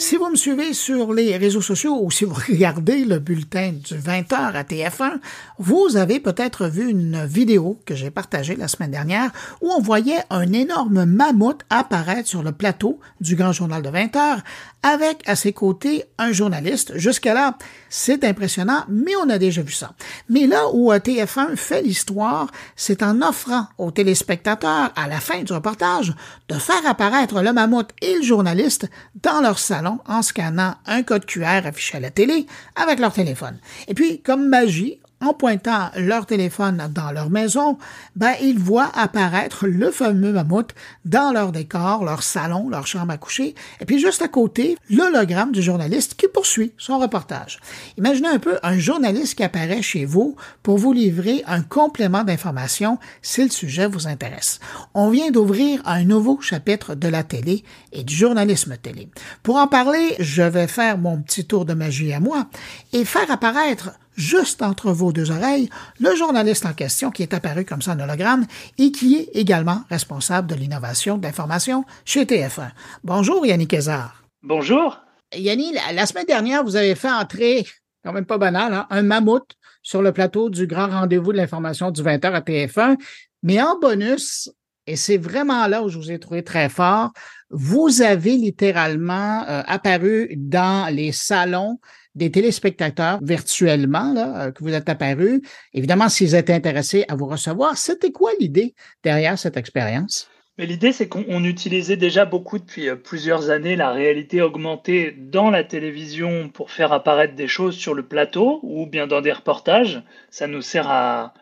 Si vous me suivez sur les réseaux sociaux ou si vous regardez le bulletin du 20h à TF1, vous avez peut-être vu une vidéo que j'ai partagée la semaine dernière où on voyait un énorme mammouth apparaître sur le plateau du grand journal de 20h avec à ses côtés un journaliste. Jusqu'à là, c'est impressionnant, mais on a déjà vu ça. Mais là où TF1 fait l'histoire, c'est en offrant aux téléspectateurs, à la fin du reportage, de faire apparaître le mammouth et le journaliste dans leur salon en scannant un code QR affiché à la télé avec leur téléphone. Et puis, comme magie, en pointant leur téléphone dans leur maison, ben, ils voient apparaître le fameux mammouth dans leur décor, leur salon, leur chambre à coucher, et puis juste à côté, l'hologramme du journaliste qui poursuit son reportage. Imaginez un peu un journaliste qui apparaît chez vous pour vous livrer un complément d'information si le sujet vous intéresse. On vient d'ouvrir un nouveau chapitre de la télé et du journalisme télé. Pour en parler, je vais faire mon petit tour de magie à moi et faire apparaître juste entre vos deux oreilles, le journaliste en question qui est apparu comme ça en hologramme et qui est également responsable de l'innovation d'information chez TF1. Bonjour Yannick Kézard. Bonjour. Yannick, la, semaine dernière, vous avez fait entrer, quand même pas banal, hein, un mammouth sur le plateau du grand rendez-vous de l'information du 20h à TF1. Mais en bonus, et c'est vraiment là où je vous ai trouvé très fort, vous avez littéralement euh, apparu dans les salons des téléspectateurs virtuellement euh, que vous êtes apparu. Évidemment, s'ils étaient intéressés à vous recevoir, c'était quoi l'idée derrière cette expérience? L'idée, c'est qu'on utilisait déjà beaucoup depuis euh, plusieurs années la réalité augmentée dans la télévision pour faire apparaître des choses sur le plateau ou bien dans des reportages. Ça nous sert à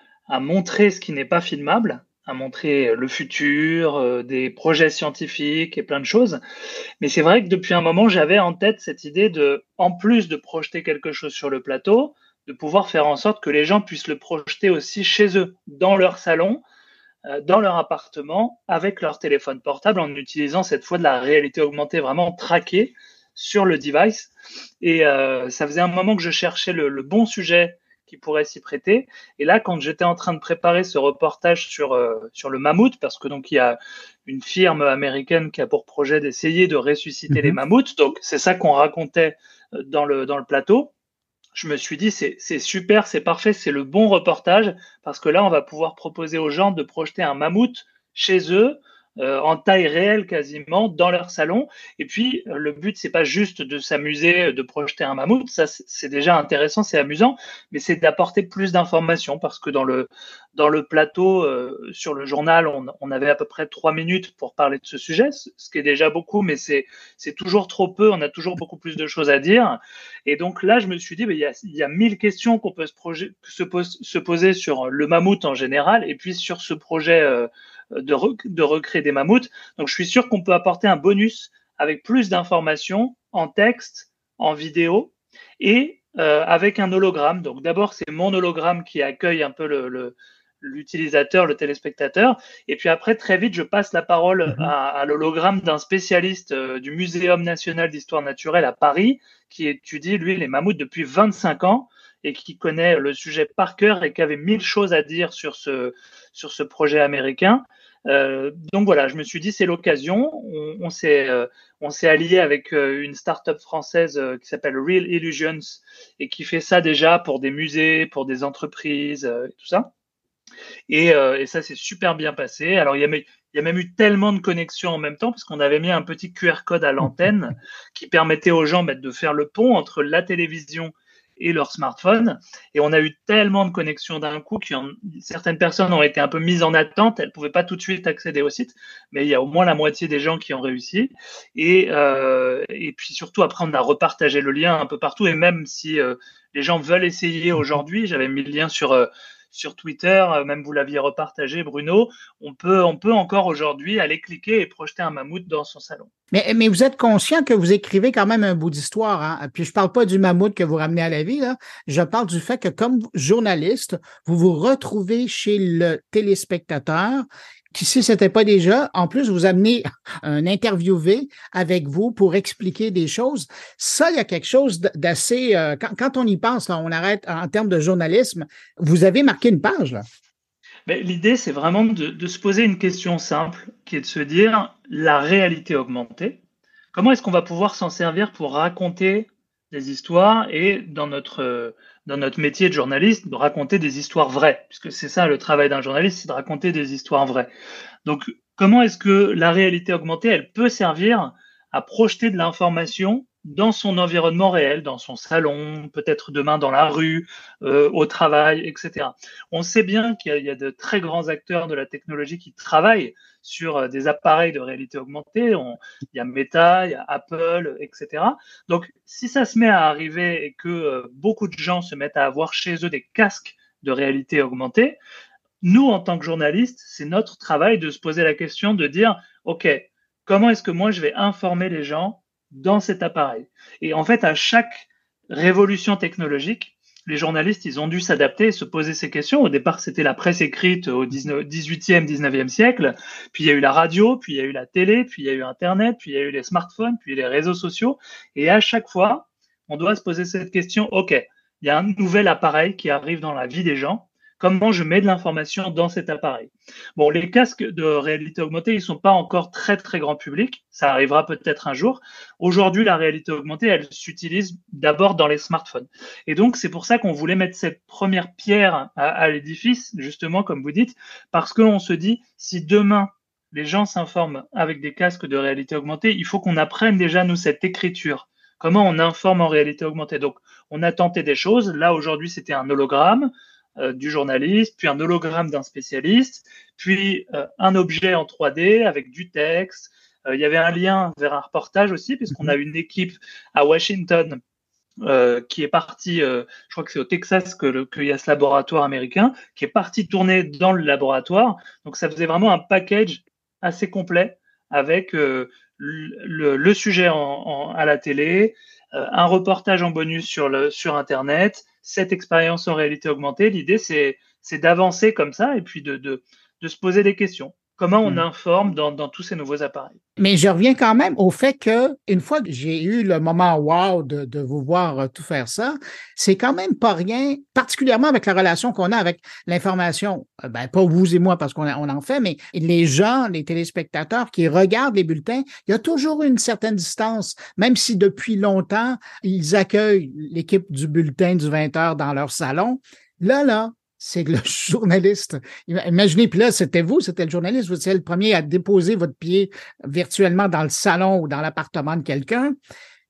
montrer ce qui n'est pas filmable à montrer le futur, euh, des projets scientifiques et plein de choses. Mais c'est vrai que depuis un moment, j'avais en tête cette idée de, en plus de projeter quelque chose sur le plateau, de pouvoir faire en sorte que les gens puissent le projeter aussi chez eux, dans leur salon, euh, dans leur appartement, avec leur téléphone portable, en utilisant cette fois de la réalité augmentée vraiment traquée sur le device. Et euh, ça faisait un moment que je cherchais le, le bon sujet qui pourrait s'y prêter. Et là, quand j'étais en train de préparer ce reportage sur, euh, sur le mammouth, parce que donc il y a une firme américaine qui a pour projet d'essayer de ressusciter les mhm. mammouths, donc c'est ça qu'on racontait euh, dans le, dans le plateau. Je me suis dit, c'est super, c'est parfait, c'est le bon reportage, parce que là, on va pouvoir proposer aux gens de projeter un mammouth chez eux, euh, en taille réelle quasiment dans leur salon. Et puis euh, le but c'est pas juste de s'amuser, de projeter un mammouth, ça c'est déjà intéressant, c'est amusant, mais c'est d'apporter plus d'informations parce que dans le dans le plateau euh, sur le journal, on, on, avait à peu près trois minutes pour parler de ce sujet, ce qui est déjà beaucoup, mais c'est c'est toujours trop peu. On a toujours beaucoup plus de choses à dire. Et donc là, je me suis dit, il y a y a mille questions qu'on peut se, se, pose, se poser sur le mammouth en général, et puis sur ce projet de, de recréer des mammouths. Donc je suis sûr qu'on peut apporter un bonus avec plus d'informations en texte, en vidéo et euh, avec un hologramme. Donc d'abord c'est mon hologramme qui accueille un peu le, l'utilisateur, le téléspectateur. Et puis après, très vite, je passe la parole mhm. à, l'hologramme d'un spécialiste euh, du Muséum national d'histoire naturelle à Paris, qui étudie, lui, les mammouths depuis 25 ans et qui connaît le sujet par cœur et qui avait mille choses à dire sur ce, sur ce projet américain. Euh, donc voilà, je me suis dit c'est l'occasion. On, on s'est euh, allié avec euh, une start-up française euh, qui s'appelle Real Illusions et qui fait ça déjà pour des musées, pour des entreprises, et tout ça. Et, et ça s'est super bien passé. Alors il y a, il y a même eu tellement de connexions en même temps parce qu'on avait mis un petit QR code à l'antenne qui permettait aux gens bah, de faire le pont entre la télévision et leur smartphone. Et on a eu tellement de connexions d'un coup que certaines personnes ont été un peu mises en attente. Elles ne pouvaient pas tout de suite accéder au site, mais il y a au moins la moitié des gens qui ont réussi. Et, euh, et puis surtout, après, on a repartagé le lien un peu partout. Et même si euh, les gens veulent essayer aujourd'hui, j'avais mis le lien sur, euh, sur Twitter, euh, même vous l'aviez repartagé, Bruno, on peut, encore aujourd'hui aller cliquer et projeter un mammouth dans son salon. Mais, vous êtes conscient que vous écrivez quand même un bout d'histoire. Hein? Puis je parle pas du mammouth que vous ramenez à la vie, je parle du fait que comme journaliste, vous vous retrouvez chez le téléspectateur si ce n'était pas déjà, en plus, vous amenez un interviewé avec vous pour expliquer des choses. Ça, il y a quelque chose d'assez... Euh, quand, on y pense, on arrête en termes de journalisme, vous avez marqué une page. là. L'idée, c'est vraiment de, se poser une question simple, qui est de se dire la réalité augmentée. comment est-ce qu'on va pouvoir s'en servir pour raconter des histoires et dans notre, dans notre métier de journaliste, de raconter des histoires vraies, puisque c'est ça le travail d'un journaliste, c'est de raconter des histoires vraies. Donc, comment est-ce que la réalité augmentée, elle peut servir à projeter de l'information dans son environnement réel, dans son salon, peut-être demain dans la rue, euh, au travail, etc. On sait bien qu'il y, a de très grands acteurs de la technologie qui travaillent sur euh, des appareils de réalité augmentée. il y a Meta, il y a Apple, etc. Donc, si ça se met à arriver et que euh, beaucoup de gens se mettent à avoir chez eux des casques de réalité augmentée, nous, en tant que journalistes, c'est notre travail de se poser la question de dire, OK, comment est-ce que moi je vais informer les gens dans cet appareil. Et en fait, à chaque révolution technologique, les journalistes, ils ont dû s'adapter et se poser ces questions. Au départ, c'était la presse écrite au 18e, 19e siècle. Puis il y a eu la radio, puis il y a eu la télé, puis il y a eu Internet, puis il y a eu les smartphones, puis les réseaux sociaux. Et à chaque fois, on doit se poser cette question. OK, il y a un nouvel appareil qui arrive dans la vie des gens comment je mets de l'information dans cet appareil. Bon, les casques de réalité augmentée, ils sont pas encore très très grand public. Ça arrivera peut-être un jour. Aujourd'hui, la réalité augmentée, elle s'utilise d'abord dans les smartphones. Et donc, c'est pour ça qu'on voulait mettre cette première pierre à, l'édifice, justement, comme vous dites, parce qu'on se dit, si demain les gens s'informent avec des casques de réalité augmentée, il faut qu'on apprenne déjà nous cette écriture. Comment on informe en réalité augmentée. Donc, on a tenté des choses. Là, aujourd'hui, c'était un hologramme. Euh, du journaliste, puis un hologramme d'un spécialiste, puis euh, un objet en 3D avec du texte. Euh, il y avait un lien vers un reportage aussi, puisqu'on a mhm. une équipe à Washington qui est partie, je crois que c'est au Texas qu'il y a ce laboratoire américain, qui est parti tourner dans le laboratoire. Donc ça faisait vraiment un package assez complet avec le, le, sujet en, à la télé, un reportage en bonus sur, Internet, cette expérience en réalité augmentée. L'idée, c'est, d'avancer comme ça et puis de, se poser des questions. Comment on hmm. informe dans, tous ces nouveaux appareils? Mais je reviens quand même au fait que, une fois que j'ai eu le moment wow de, vous voir euh, tout faire ça, c'est quand même pas rien, particulièrement avec la relation qu'on a avec l'information. Euh, ben, pas vous et moi parce qu'on on en fait, mais les gens, les téléspectateurs qui regardent les bulletins, il y a toujours une certaine distance, même si depuis longtemps, ils accueillent l'équipe du bulletin du 20 heures dans leur salon. Là, là, c'est le journaliste. Imaginez, puis là, c'était vous, c'était le journaliste, vous étiez le premier à déposer votre pied virtuellement dans le salon ou dans l'appartement de quelqu'un.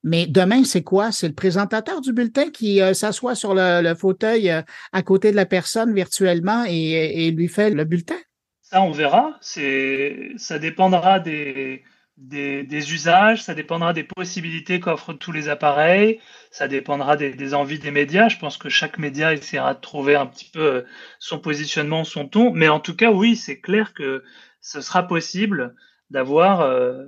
Mais demain, c'est quoi? C'est le présentateur du bulletin qui euh, s'assoit sur le, fauteuil euh, à côté de la personne virtuellement et, et lui fait le bulletin? Ça, on verra. Ça dépendra des, des, usages, ça dépendra des possibilités qu'offrent tous les appareils, ça dépendra des, envies des médias. Je pense que chaque média essaiera de trouver un petit peu euh, son positionnement, son ton. Mais en tout cas, oui, c'est clair que ce sera possible d'avoir euh,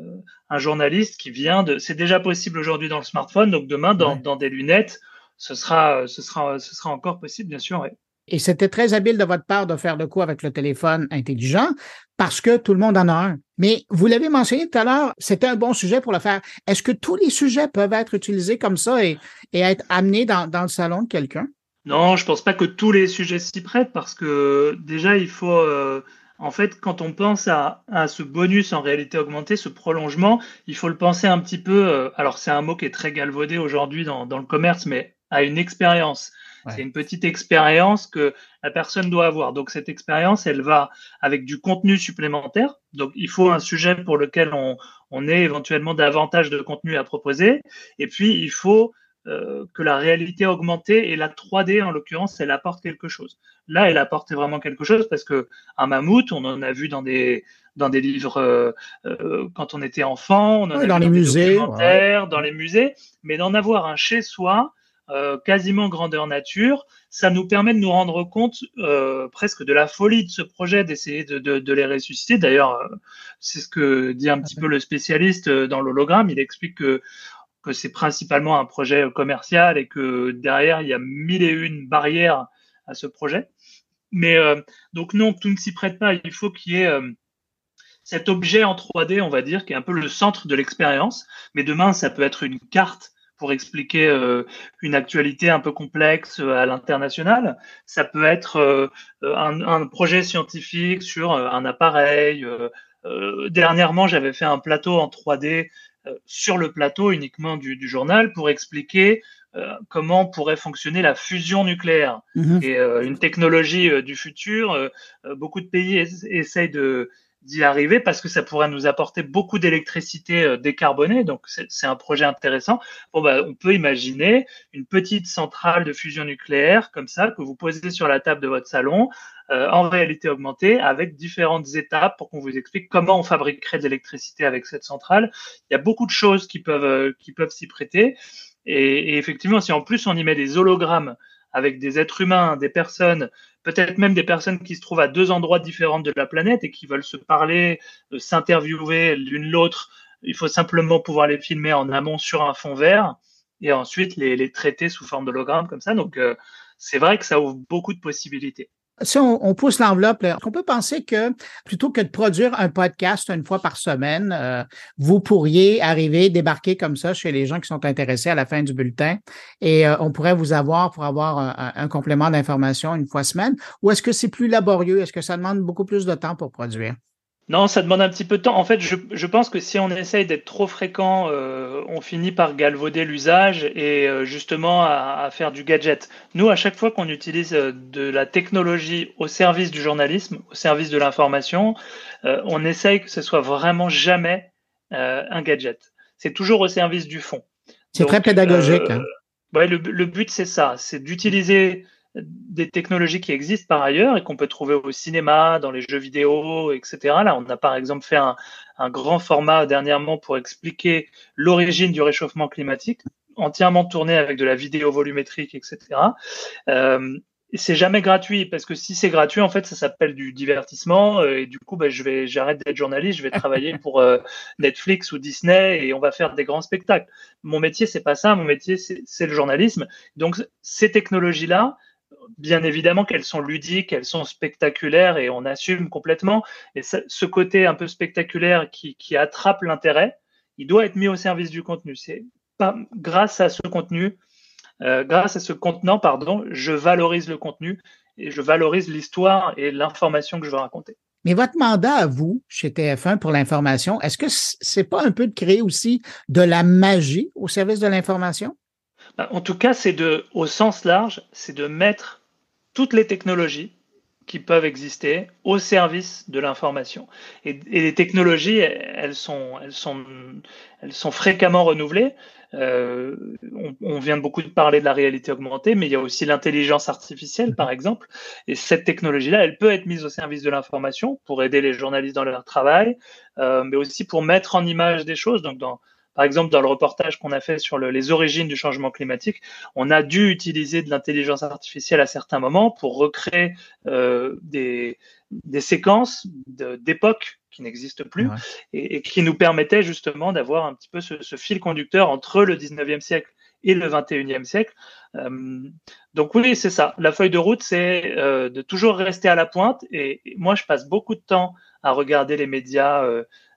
un journaliste qui vient de. C'est déjà possible aujourd'hui dans le smartphone, donc demain dans, dans des lunettes, ce sera, ce sera, ce sera encore possible, bien sûr. Et c'était très habile de votre part de faire de quoi avec le téléphone intelligent parce que tout le monde en a un. Mais vous l'avez mentionné tout à l'heure, c'était un bon sujet pour le faire. Est-ce que tous les sujets peuvent être utilisés comme ça et, être amenés dans, le salon de quelqu'un? Non, je pense pas que tous les sujets s'y prêtent parce que déjà, il faut, euh, en fait, quand on pense à, ce bonus en réalité augmentée, ce prolongement, il faut le penser un petit peu, euh, alors c'est un mot qui est très galvaudé aujourd'hui dans le commerce, mais à une expérience. C'est une petite expérience que la personne doit avoir. Donc cette expérience, elle va avec du contenu supplémentaire. Donc il faut un sujet pour lequel on, on ait éventuellement davantage de contenu à proposer. Et puis il faut euh, que la réalité augmentée et la 3D en l'occurrence, elle apporte quelque chose. Là, elle apporte vraiment quelque chose parce que un mammouth, on en a vu dans des dans des livres euh, euh, quand on était enfant, on en a dans les musées, dans les musées, mais d'en avoir un chez soi, euh, quasiment grandeur nature, ça nous permet de nous rendre compte euh, presque de la folie de ce projet, d'essayer de, de, de, les ressusciter. D'ailleurs, euh, c'est ce que dit un petit peu le spécialiste dans l'hologramme. Il explique que, que c'est principalement un projet commercial et que derrière, il y a mille et une barrières à ce projet. Mais donc non, tout ne s'y prête pas. Il faut qu'il y ait cet objet en 3D, on va dire, qui est un peu le centre de l'expérience. Mais demain, ça peut être une carte pour expliquer euh, une actualité un peu complexe euh, à l'international. Ça peut être euh, un, un, projet scientifique sur un appareil. dernièrement, j'avais fait un plateau en 3D sur le plateau uniquement du, journal pour expliquer comment pourrait fonctionner la fusion nucléaire. Mhm. Et une technologie du futur, beaucoup de pays essayent de d'y arriver parce que ça pourrait nous apporter beaucoup d'électricité euh, décarbonée. Donc, c'est un projet intéressant. Bon, bah, on peut imaginer une petite centrale de fusion nucléaire comme ça que vous posez sur la table de votre salon euh, en réalité augmentée avec différentes étapes pour qu'on vous explique comment on fabriquerait de l'électricité avec cette centrale. Il y a beaucoup de choses qui peuvent, euh, qui peuvent s'y prêter. Et, et, effectivement, si en plus on y met des hologrammes avec des êtres humains, des personnes, peut-être même des personnes qui se trouvent à deux endroits différents de la planète et qui veulent se parler, euh, s'interviewer l'une l'autre. Il faut simplement pouvoir les filmer en amont sur un fond vert et ensuite les, traiter sous forme d'hologramme comme ça. Donc, euh, c'est vrai que ça ouvre beaucoup de possibilités. Si on, pousse l'enveloppe, on peut penser que plutôt que de produire un podcast une fois par semaine, euh, vous pourriez arriver, débarquer comme ça chez les gens qui sont intéressés à la fin du bulletin et euh, on pourrait vous avoir pour avoir un, un complément d'information une fois semaine? Ou est-ce que c'est plus laborieux? Est-ce que ça demande beaucoup plus de temps pour produire? Non, ça demande un petit peu de temps. En fait, je, je pense que si on essaye d'être trop fréquent, euh, on finit par galvauder l'usage et euh, justement à, à, faire du gadget. Nous, à chaque fois qu'on utilise euh, de la technologie au service du journalisme, au service de l'information, on essaye que ce soit vraiment jamais un gadget. C'est toujours au service du fond. C'est très pédagogique. Hein. Ouais, le, le but, c'est ça, c'est d'utiliser des technologies qui existent par ailleurs et qu'on peut trouver au cinéma, dans les jeux vidéo, etc. Là, on a par exemple fait un, grand format dernièrement pour expliquer l'origine du réchauffement climatique, entièrement tourné avec de la vidéo volumétrique, etc. Euh, c'est jamais gratuit parce que si c'est gratuit, en fait, ça s'appelle du divertissement euh, et du coup, bah, je vais, j'arrête d'être journaliste, je vais travailler pour euh, Netflix ou Disney et on va faire des grands spectacles. Mon métier, c'est pas ça. Mon métier, c'est le journalisme. Donc, ces technologies-là, bien évidemment qu'elles sont ludiques, elles sont spectaculaires et on assume complètement. Et ce côté un peu spectaculaire qui, attrape l'intérêt, il doit être mis au service du contenu. C'est pas grâce à ce contenu, euh, grâce à ce contenant, pardon, je valorise le contenu et je valorise l'histoire et l'information que je veux raconter. Mais votre mandat à vous, chez TF1 pour l'information, est-ce que c'est pas un peu de créer aussi de la magie au service de l'information? Ben, en tout cas, c'est de, au sens large, c'est de mettre toutes les technologies qui peuvent exister au service de l'information. Et, les technologies, elles sont, elles sont, elles sont fréquemment renouvelées. Euh, on, vient beaucoup de parler de la réalité augmentée, mais il y a aussi l'intelligence artificielle, par exemple. Et cette technologie-là, elle peut être mise au service de l'information pour aider les journalistes dans leur travail, euh, mais aussi pour mettre en image des choses. Donc, dans, par exemple, dans le reportage qu'on a fait sur les origines du changement climatique, on a dû utiliser de l'intelligence artificielle à certains moments pour recréer euh, des, séquences d'époques qui n'existent plus et, qui nous permettaient justement d'avoir un petit peu ce, fil conducteur entre le 19e siècle et le 21e siècle. Euh, donc oui, c'est ça. La feuille de route, c'est euh, de toujours rester à la pointe. Et, moi, je passe beaucoup de temps à regarder les médias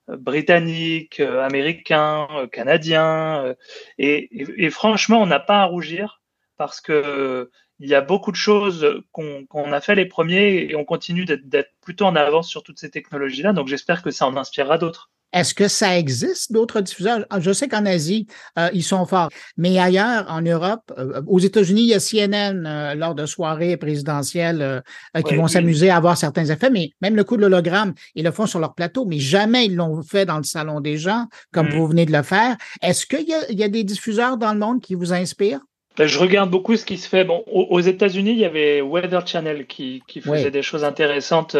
britanniques, euh, américains, euh, canadiens. Euh, et, franchement, on n'a pas à rougir parce que il y a beaucoup de choses qu'on a fait les premiers et on continue d'être plutôt en avance sur toutes ces technologies-là. Donc j'espère que ça en inspirera d'autres. Est-ce que ça existe d'autres diffuseurs? Ah, je sais qu'en Asie, euh, ils sont forts, mais ailleurs, en Europe, euh, aux États-Unis, il y a CNN euh, lors de soirées présidentielles qui vont s'amuser à avoir certains effets, mais même le coup de l'hologramme, ils le font sur leur plateau, mais jamais ils l'ont fait dans le salon des gens, comme mm. vous venez de le faire. Est-ce qu'il y, y, a des diffuseurs dans le monde qui vous inspirent? Ben, je regarde beaucoup ce qui se fait. Bon, aux États-Unis, il y avait Weather Channel qui, qui faisait des choses intéressantes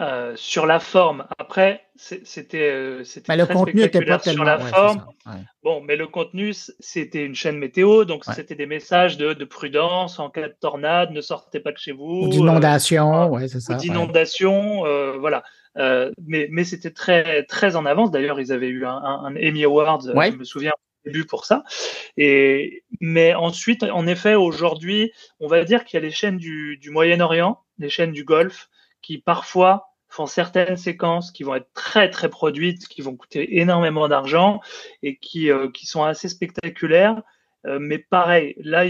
euh, sur la forme. Après, c'était euh, c'était le contenu était pas sur la forme. Bon, mais le contenu, c'était une chaîne météo, donc c'était des messages de, de, prudence en cas de tornade, ne sortez pas de chez vous. D'inondation, euh, ouais, c'est ça. D'inondation, euh, voilà. mais mais c'était très très en avance. D'ailleurs, ils avaient eu un, un, Emmy Awards, je me souviens au début pour ça. Et mais ensuite, en effet, aujourd'hui, on va dire qu'il y a les chaînes du, du Moyen-Orient, les chaînes du Golfe, qui parfois font certaines séquences qui vont être très très produites, qui vont coûter énormément d'argent et qui, euh, qui sont assez spectaculaires. Euh, mais pareil, là,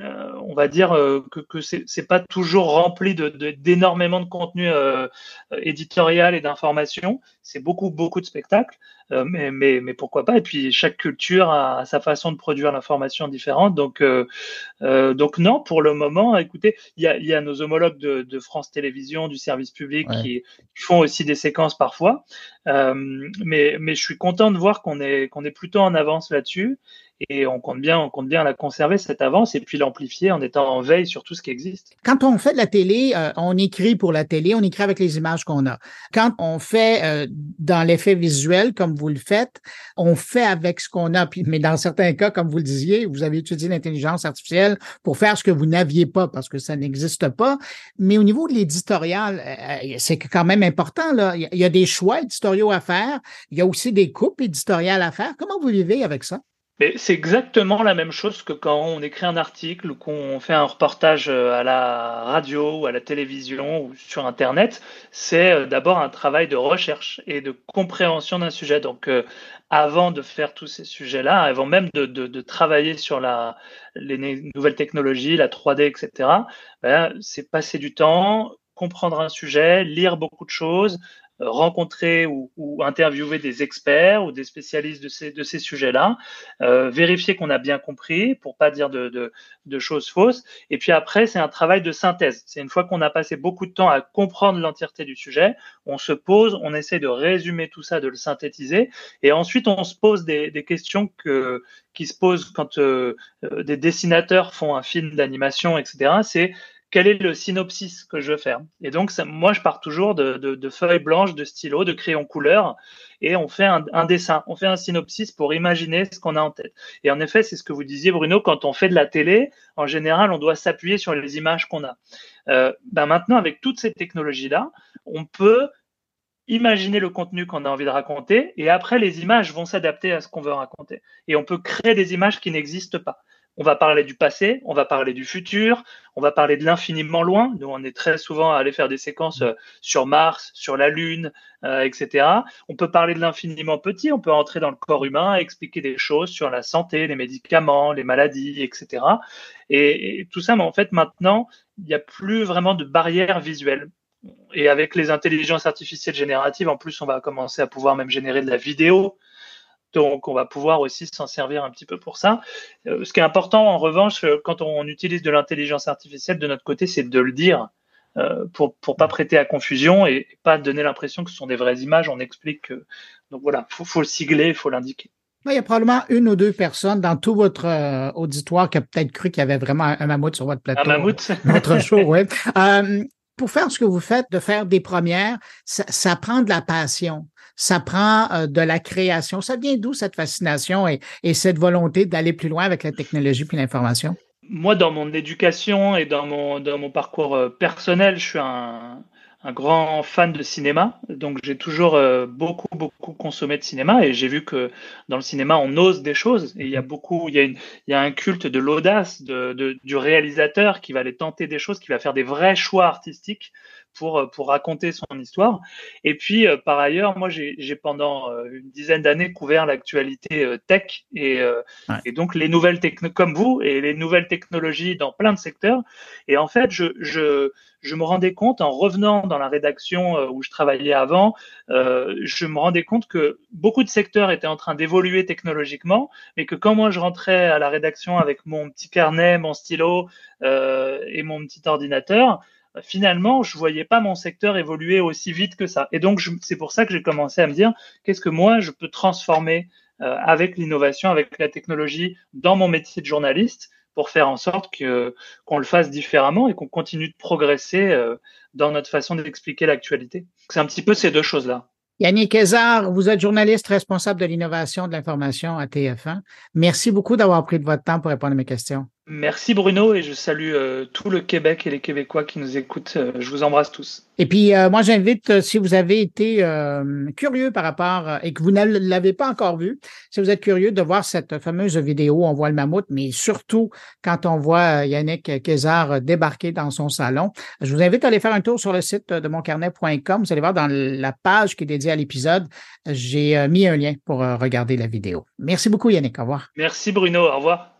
euh, on va dire euh, que, que c'est pas toujours rempli d'énormément de, de, contenu euh, éditorial et d'information. C'est beaucoup, beaucoup de spectacles, mais, mais, mais, pourquoi pas? Et puis, chaque culture a, sa façon de produire l'information différente. Donc, donc non, pour le moment, écoutez, il y a, y a, nos homologues de, de, France Télévisions, du service public, qui, font aussi des séquences parfois. mais, mais je suis content de voir qu'on est, qu'on est plutôt en avance là-dessus et on compte bien, on compte bien la conserver cette avance et puis l'amplifier en étant en veille sur tout ce qui existe. Quand on fait de la télé, euh, on écrit pour la télé, on écrit avec les images qu'on a. Quand on fait euh, dans l'effet visuel, comme vous le faites, on fait avec ce qu'on a. Puis, mais dans certains cas, comme vous le disiez, vous avez utilisé l'intelligence artificielle pour faire ce que vous n'aviez pas parce que ça n'existe pas. Mais au niveau de l'éditorial, euh, c'est quand même important. Là. Il y a des choix éditoriaux à faire. Il y a aussi des coupes éditoriales à faire. Comment vous vivez avec ça? C'est exactement la même chose que quand on écrit un article ou qu'on fait un reportage euh, à la radio ou à la télévision ou sur Internet. C'est euh, d'abord un travail de recherche et de compréhension d'un sujet. Donc, euh, avant de faire tous ces sujets-là, avant même de, travailler sur la, les nouvelles technologies, la 3D, etc., ben, c'est passer du temps, comprendre un sujet, lire beaucoup de choses, rencontrer ou, interviewer des experts ou des spécialistes de ces, de ces sujets-là, euh, vérifier qu'on a bien compris pour pas dire de, de, de choses fausses. Et puis après, c'est un travail de synthèse. C'est une fois qu'on a passé beaucoup de temps à comprendre l'entièreté du sujet, on se pose, on essaie de résumer tout ça, de le synthétiser, et ensuite on se pose des, des questions que, qui se posent quand euh, euh, des dessinateurs font un film d'animation, etc. C'est quel est le synopsis que je veux faire Et donc, moi, je pars toujours de, feuilles blanches, de stylos, de crayons couleur, et on fait un, dessin, on fait un synopsis pour imaginer ce qu'on a en tête. Et en effet, c'est ce que vous disiez, Bruno, quand on fait de la télé, en général, on doit s'appuyer sur les images qu'on a. Euh, ben maintenant, avec toutes ces technologies-là, on peut imaginer le contenu qu'on a envie de raconter, et après, les images vont s'adapter à ce qu'on veut raconter. Et on peut créer des images qui n'existent pas. On va parler du passé, on va parler du futur, on va parler de l'infiniment loin. Nous, on est très souvent à aller faire des séquences euh, sur Mars, sur la Lune, euh, etc. On peut parler de l'infiniment petit, on peut entrer dans le corps humain, expliquer des choses sur la santé, les médicaments, les maladies, etc. Et, tout ça, mais en fait, maintenant, il n'y a plus vraiment de barrière visuelle. Et avec les intelligences artificielles génératives, en plus, on va commencer à pouvoir même générer de la vidéo donc, on va pouvoir aussi s'en servir un petit peu pour ça. Euh, ce qui est important, en revanche, euh, quand on utilise de l'intelligence artificielle de notre côté, c'est de le dire euh, pour ne pas prêter à confusion et, pas donner l'impression que ce sont des vraies images. On explique que. Donc voilà, il faut, le sigler, il faut l'indiquer. Il y a probablement une ou deux personnes dans tout votre auditoire qui a peut-être cru qu'il y avait vraiment un mammouth sur votre plateau. Un mammouth? Notre show, oui. pour faire ce que vous faites, de faire des premières, ça prend de la passion ça prend euh, de la création. Ça vient d'où cette fascination et, cette volonté d'aller plus loin avec la technologie puis l'information? Moi, dans mon éducation et dans mon, parcours euh, personnel, je suis un, un grand fan de cinéma, donc j'ai toujours euh, beaucoup beaucoup consommé de cinéma et j'ai vu que dans le cinéma on ose des choses et il y a beaucoup, il y a, une, il y a un culte de l'audace de, de, du réalisateur qui va aller tenter des choses, qui va faire des vrais choix artistiques pour, euh, pour raconter son histoire. Et puis, euh, par ailleurs, moi, j'ai pendant une dizaine d'années couvert l'actualité tech et, et, donc les nouvelles technologies, comme vous, et les nouvelles technologies dans plein de secteurs. Et en fait, je, je, je me rendais compte, en revenant dans la rédaction où je travaillais avant, je me rendais compte que beaucoup de secteurs étaient en train d'évoluer technologiquement, mais que quand moi je rentrais à la rédaction avec mon petit carnet, mon stylo et mon petit ordinateur, finalement, je voyais pas mon secteur évoluer aussi vite que ça. Et donc, c'est pour ça que j'ai commencé à me dire, qu'est-ce que moi, je peux transformer euh, avec l'innovation, avec la technologie dans mon métier de journaliste pour faire en sorte que qu'on le fasse différemment et qu'on continue de progresser euh, dans notre façon d'expliquer l'actualité. C'est un petit peu ces deux choses-là. Yannick Kézard, vous êtes journaliste responsable de l'innovation de l'information à TF1. Merci beaucoup d'avoir pris de votre temps pour répondre à mes questions. Merci Bruno et je salue euh, tout le Québec et les Québécois qui nous écoutent. Euh, je vous embrasse tous. Et puis euh, moi j'invite, si vous avez été curieux par rapport et que vous ne l'avez pas encore vu, si vous êtes curieux de voir cette fameuse vidéo, on voit le mammouth, mais surtout quand on voit Yannick Kézard débarquer dans son salon, je vous invite à aller faire un tour sur le site de moncarnet.com. Vous allez voir dans la page qui est dédiée à l'épisode, j'ai mis un lien pour regarder la vidéo. Merci beaucoup Yannick. Au revoir. Merci Bruno. Au revoir.